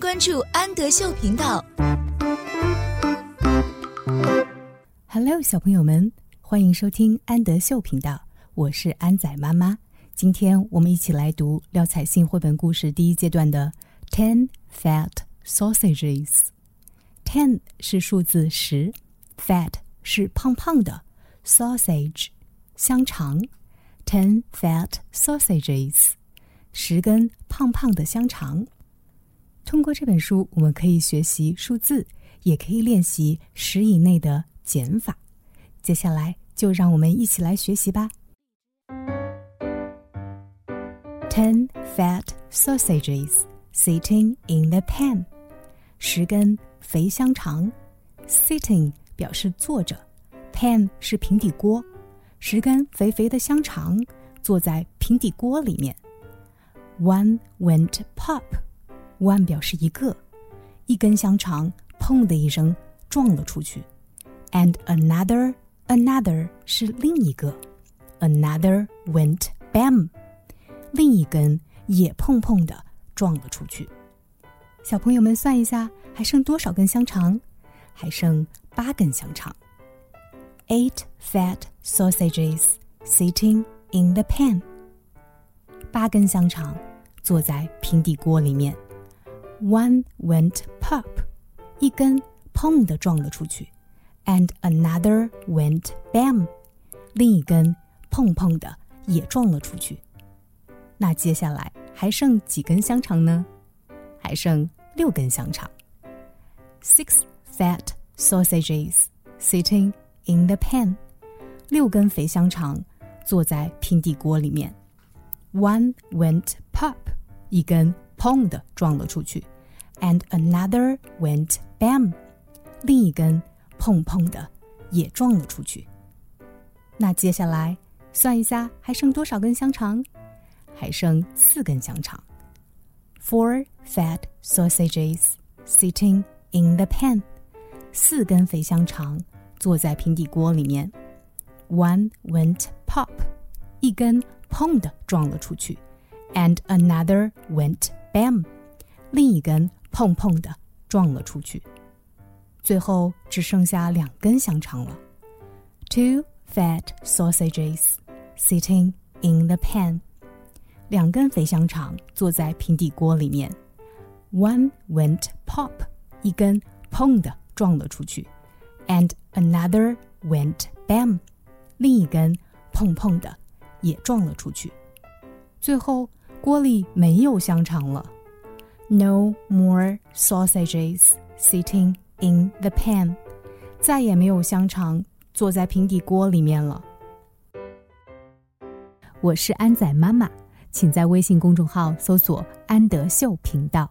关注安德秀频道。Hello，小朋友们，欢迎收听安德秀频道，我是安仔妈妈。今天我们一起来读廖彩杏绘本故事第一阶段的 Ten Fat Sausages。Ten 是数字十，Fat 是胖胖的，Sausage 香肠。Ten fat sausages，十根胖胖的香肠。通过这本书，我们可以学习数字，也可以练习十以内的减法。接下来，就让我们一起来学习吧。Ten fat sausages sitting in the pan，十根肥香肠。Sitting 表示坐着，pan 是平底锅，十根肥肥的香肠坐在平底锅里面。One went pop。One 表示一个，一根香肠砰的一声撞了出去，and another another 是另一个，another went bam，另一根也砰砰的撞了出去。小朋友们算一下，还剩多少根香肠？还剩八根香肠。Eight fat sausages sitting in the pan。八根香肠坐在平底锅里面。One went pop，一根砰的撞了出去，and another went bam，另一根砰砰的也撞了出去。那接下来还剩几根香肠呢？还剩六根香肠。Six fat sausages sitting in the pan，六根肥香肠坐在平底锅里面。One went pop，一根。砰的撞了出去 ，and another went bam，另一根砰砰的也撞了出去。那接下来算一下，还剩多少根香肠？还剩四根香肠。Four fat sausages sitting in the pan，四根肥香肠坐在平底锅里面。One went pop，一根砰的撞了出去，and another went Bam，另一根 砰砰的撞了出去，最后只剩下两根香肠了。Two fat sausages sitting in the pan，两根肥香肠坐在平底锅里面。One went pop，一根砰的撞了出去，and another went bam，另一根砰砰的也撞了出去，最后。锅里没有香肠了，No more sausages sitting in the pan，再也没有香肠坐在平底锅里面了。我是安仔妈妈，请在微信公众号搜索“安德秀频道”。